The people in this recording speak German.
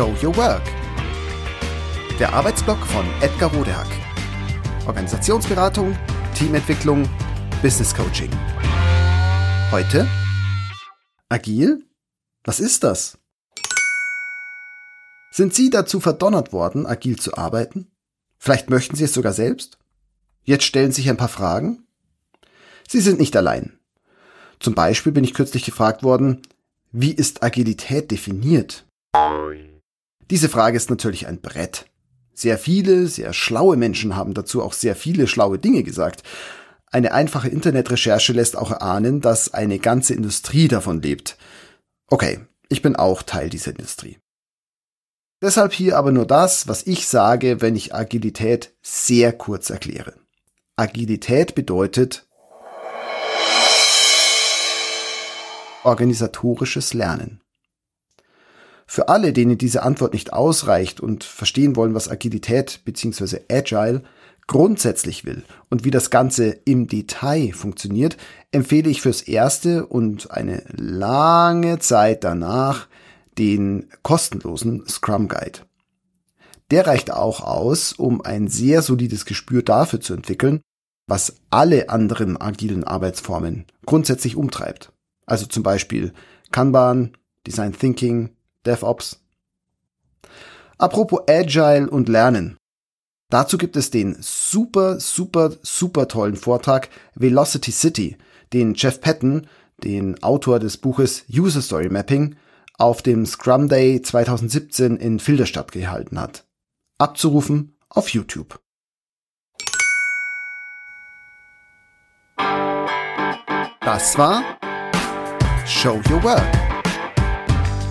Show Your Work. Der Arbeitsblock von Edgar Rodehack. Organisationsberatung, Teamentwicklung, Business Coaching. Heute Agil? Was ist das? Sind Sie dazu verdonnert worden, agil zu arbeiten? Vielleicht möchten Sie es sogar selbst? Jetzt stellen sich ein paar Fragen? Sie sind nicht allein. Zum Beispiel bin ich kürzlich gefragt worden, wie ist Agilität definiert? Diese Frage ist natürlich ein Brett. Sehr viele, sehr schlaue Menschen haben dazu auch sehr viele schlaue Dinge gesagt. Eine einfache Internetrecherche lässt auch erahnen, dass eine ganze Industrie davon lebt. Okay, ich bin auch Teil dieser Industrie. Deshalb hier aber nur das, was ich sage, wenn ich Agilität sehr kurz erkläre. Agilität bedeutet organisatorisches Lernen. Für alle, denen diese Antwort nicht ausreicht und verstehen wollen, was Agilität bzw. Agile grundsätzlich will und wie das Ganze im Detail funktioniert, empfehle ich fürs Erste und eine lange Zeit danach den kostenlosen Scrum Guide. Der reicht auch aus, um ein sehr solides Gespür dafür zu entwickeln, was alle anderen agilen Arbeitsformen grundsätzlich umtreibt. Also zum Beispiel Kanban, Design Thinking, DevOps. Apropos Agile und Lernen. Dazu gibt es den super, super, super tollen Vortrag Velocity City, den Jeff Patton, den Autor des Buches User Story Mapping, auf dem Scrum Day 2017 in Filderstadt gehalten hat. Abzurufen auf YouTube. Das war Show Your Work.